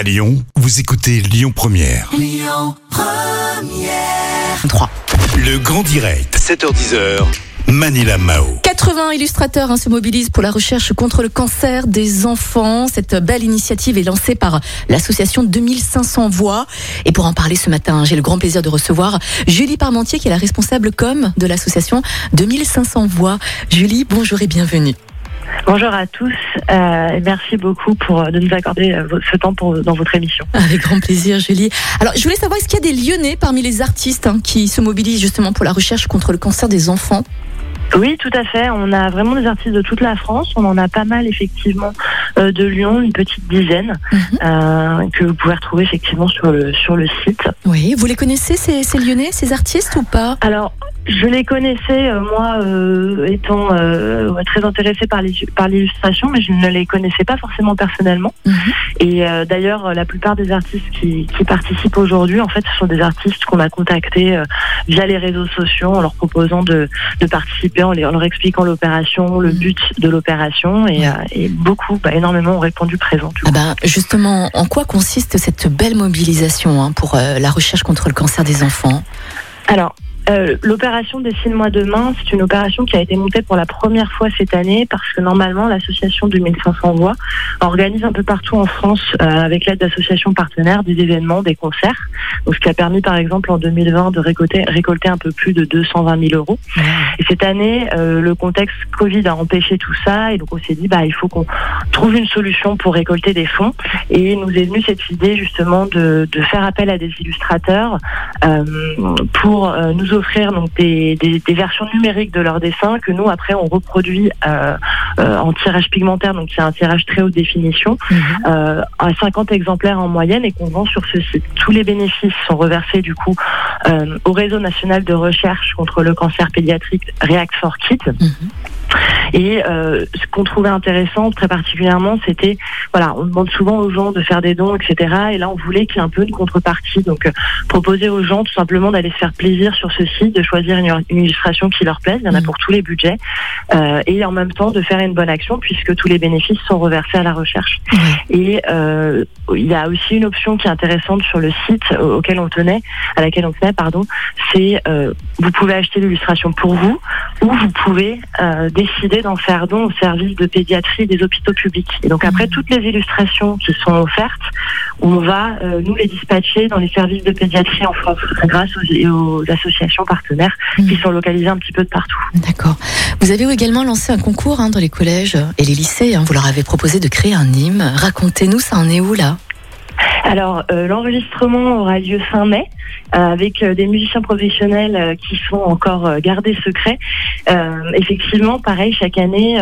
À Lyon, vous écoutez Lyon Première. 3. Le grand direct, 7h10h. Manila Mao. 80 illustrateurs hein, se mobilisent pour la recherche contre le cancer des enfants. Cette belle initiative est lancée par l'association 2500 Voix. Et pour en parler ce matin, j'ai le grand plaisir de recevoir Julie Parmentier, qui est la responsable com de l'association 2500 Voix. Julie, bonjour et bienvenue. Bonjour à tous euh, et merci beaucoup pour de nous accorder euh, ce temps dans votre émission. Avec grand plaisir, Julie. Alors, je voulais savoir, est-ce qu'il y a des Lyonnais parmi les artistes hein, qui se mobilisent justement pour la recherche contre le cancer des enfants? Oui, tout à fait. On a vraiment des artistes de toute la France. On en a pas mal effectivement euh, de Lyon, une petite dizaine Mhm. euh, que vous pouvez retrouver effectivement sur le sur le site. Oui, vous les connaissez, ces, ces Lyonnais, ces artistes ou pas? Alors, je les connaissais euh, moi euh, étant euh, très intéressée par les par l'illustration, mais je ne les connaissais pas forcément personnellement. Mhm. Et euh, d'ailleurs, la plupart des artistes qui, qui participent aujourd'hui, en fait, ce sont des artistes qu'on a contactés euh, via les réseaux sociaux en leur proposant de, de participer, en, les- en leur expliquant l'opération, le Mhm. but de l'opération. Et, Ouais. euh, et beaucoup, bah, énormément ont répondu présent. Ah ben, justement, en quoi consiste cette belle mobilisation hein, pour euh, la recherche contre le cancer des enfants? Alors, euh, l'opération Dessine-moi demain, c'est une opération qui a été montée pour la première fois cette année parce que normalement l'association 2500 voix organise un peu partout en France euh, avec l'aide d'associations partenaires des événements, des concerts. Donc, ce qui a permis par exemple en 2020 de récolter, récolter un peu plus de 220 000 euros. Et cette année, euh, le contexte Covid a empêché tout ça et donc on s'est dit bah il faut qu'on trouve une solution pour récolter des fonds et nous est venue cette idée justement de, de faire appel à des illustrateurs pour nous offrir donc des, des, des versions numériques de leurs dessins que nous après on reproduit euh, euh, en tirage pigmentaire donc c'est un tirage très haute définition Mhm. euh, à 50 exemplaires en moyenne et qu'on vend sur ce site. Tous les bénéfices sont reversés du coup au réseau national de recherche contre le cancer pédiatrique React for Kids. Mhm. Et euh, ce qu'on trouvait intéressant très particulièrement, c'était, voilà, on demande souvent aux gens de faire des dons, etc. Et là, on voulait qu'il y ait un peu une contrepartie. Donc, euh, proposer aux gens tout simplement d'aller se faire plaisir sur ce site, de choisir une, une illustration qui leur plaise. Il y en a Mhm. pour tous les budgets. Euh, et en même temps, de faire une bonne action puisque tous les bénéfices sont reversés à la recherche. Et il y a aussi une option qui est intéressante sur le site au- auquel on tenait, à laquelle on tenait, pardon, c'est vous pouvez acheter l'illustration pour vous ou vous pouvez décider d'en faire don au service de pédiatrie des hôpitaux publics. Et donc après Mhm. toutes les illustrations qui sont offertes, on va euh, nous les dispatcher dans les services de pédiatrie en France grâce aux, aux associations partenaires qui Mhm. sont localisées un petit peu de partout. D'accord. Vous avez également lancé un concours hein, dans les collèges et les lycées. hein. Vous leur avez proposé de créer un hymne. Racontez-nous, ça en est où là? Alors, euh, l'enregistrement aura lieu fin mai euh, avec euh, des musiciens professionnels qui sont encore gardés secrets. Effectivement, pareil, chaque année,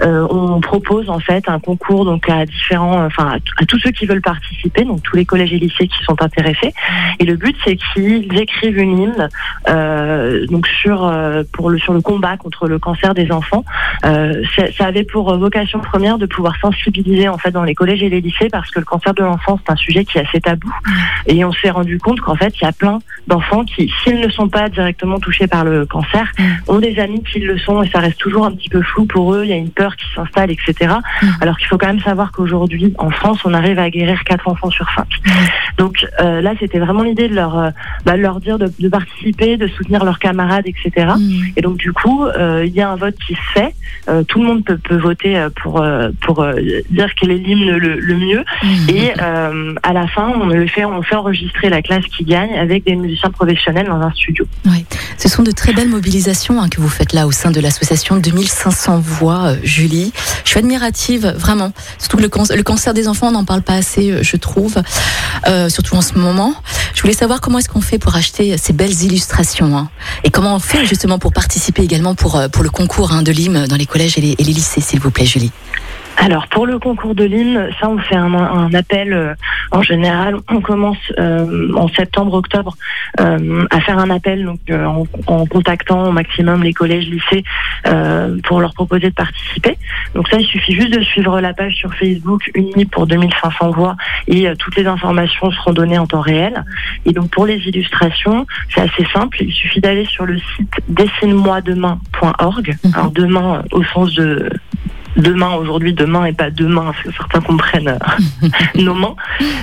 on propose en fait un concours donc à différents, enfin à, tous ceux qui veulent participer, donc tous les collèges et lycées qui sont intéressés. Et le but, c'est qu'ils écrivent une hymne donc sur pour le sur le combat contre le cancer des enfants. Ça ça avait pour vocation première de pouvoir sensibiliser en fait dans les collèges et les lycées parce que le cancer de l'enfant c'est un sujet qui est assez tabou et on s'est rendu compte qu'en fait il y a plein d'enfants qui s'ils ne sont pas directement touchés par le cancer Mm. ont des amis qui le sont et ça reste toujours un petit peu flou pour eux il y a une peur qui s'installe etc Mm. alors qu'il faut quand même savoir qu'aujourd'hui en France on arrive à guérir quatre enfants sur cinq donc euh, là c'était vraiment l'idée de leur euh, bah, leur dire de, de participer de soutenir leurs camarades etc Mhm. et donc du coup, euh, il y a un vote qui se fait. Tout le monde peut, peut voter pour pour dire quel est l'hymne le, le mieux. Mhm. Et euh, à la fin, on le fait, on fait enregistrer la classe qui gagne avec des musiciens professionnels dans un studio. Ce sont de très belles mobilisations hein, que vous faites là au sein de l'association 2500 voix, euh, Julie. Je suis admirative, vraiment. Surtout que le, can- cancer des enfants, on n'en parle pas assez, euh, je trouve, euh, surtout en ce moment. Je voulais savoir comment est-ce qu'on fait pour acheter ces belles illustrations hein, et comment on fait justement pour participer également pour, pour le concours hein, de l'hymne dans les collèges et les lycées, s'il vous plaît, Julie? Alors pour le concours de l'hymne, ça on fait un, un appel euh, en général. On commence euh, en septembre-octobre euh, à faire un appel donc euh, en, en contactant au maximum les collèges, lycées euh, pour leur proposer de participer. Donc ça, il suffit juste de suivre la page sur Facebook Uni pour 2500 voix et euh, toutes les informations seront données en temps réel. Et donc pour les illustrations, c'est assez simple. Il suffit d'aller sur le site dessine-moi-demain.org. Mhm. Alors demain au sens de demain, aujourd'hui, demain et pas demain, parce que certains comprennent euh, nos mains.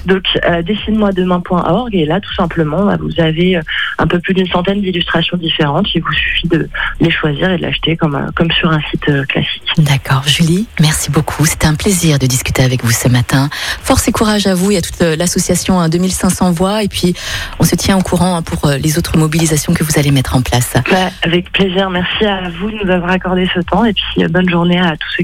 Donc, euh, dessine-moi demain.org et là, tout simplement, bah, vous avez euh, un peu plus d'une centaine d'illustrations différentes. Il vous suffit de les choisir et de l'acheter comme, euh, comme sur un site euh, classique. D'accord, Julie, merci beaucoup. C'était un plaisir de discuter avec vous ce matin. Force et courage à vous et à toute l'association hein, 2500 voix. Et puis, on se tient au courant hein, pour les autres mobilisations que vous allez mettre en place. Bah, avec plaisir. Merci à vous de nous avoir accordé ce temps et puis bonne journée à tous ceux